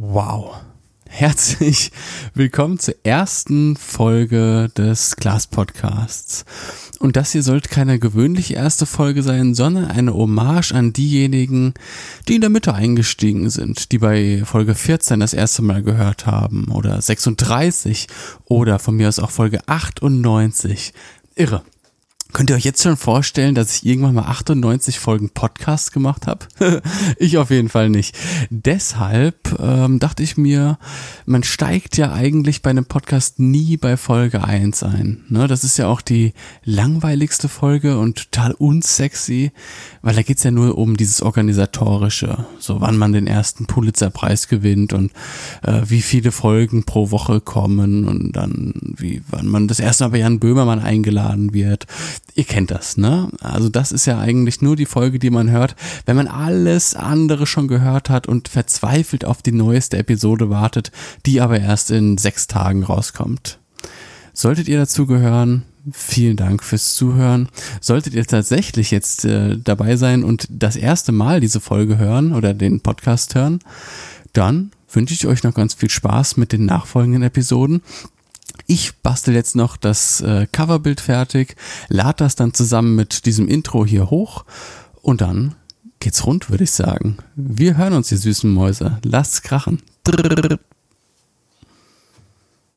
Wow. Herzlich willkommen zur ersten Folge des Glas Podcasts. Und das hier sollte keine gewöhnliche erste Folge sein, sondern eine Hommage an diejenigen, die in der Mitte eingestiegen sind, die bei Folge 14 das erste Mal gehört haben oder 36 oder von mir aus auch Folge 98. Irre. Könnt ihr euch jetzt schon vorstellen, dass ich irgendwann mal 98 Folgen Podcast gemacht habe? ich auf jeden Fall nicht. Deshalb ähm, dachte ich mir, man steigt ja eigentlich bei einem Podcast nie bei Folge 1 ein. Ne? Das ist ja auch die langweiligste Folge und total unsexy, weil da geht's ja nur um dieses Organisatorische. So wann man den ersten Pulitzerpreis gewinnt und äh, wie viele Folgen pro Woche kommen und dann wie wann man das erste Mal bei Jan Böhmermann eingeladen wird ihr kennt das, ne? Also das ist ja eigentlich nur die Folge, die man hört, wenn man alles andere schon gehört hat und verzweifelt auf die neueste Episode wartet, die aber erst in sechs Tagen rauskommt. Solltet ihr dazu gehören, vielen Dank fürs Zuhören. Solltet ihr tatsächlich jetzt äh, dabei sein und das erste Mal diese Folge hören oder den Podcast hören, dann wünsche ich euch noch ganz viel Spaß mit den nachfolgenden Episoden. Ich bastel jetzt noch das äh, Coverbild fertig, lade das dann zusammen mit diesem Intro hier hoch und dann geht's rund, würde ich sagen. Wir hören uns, ihr süßen Mäuse. Lasst's krachen. Drrr.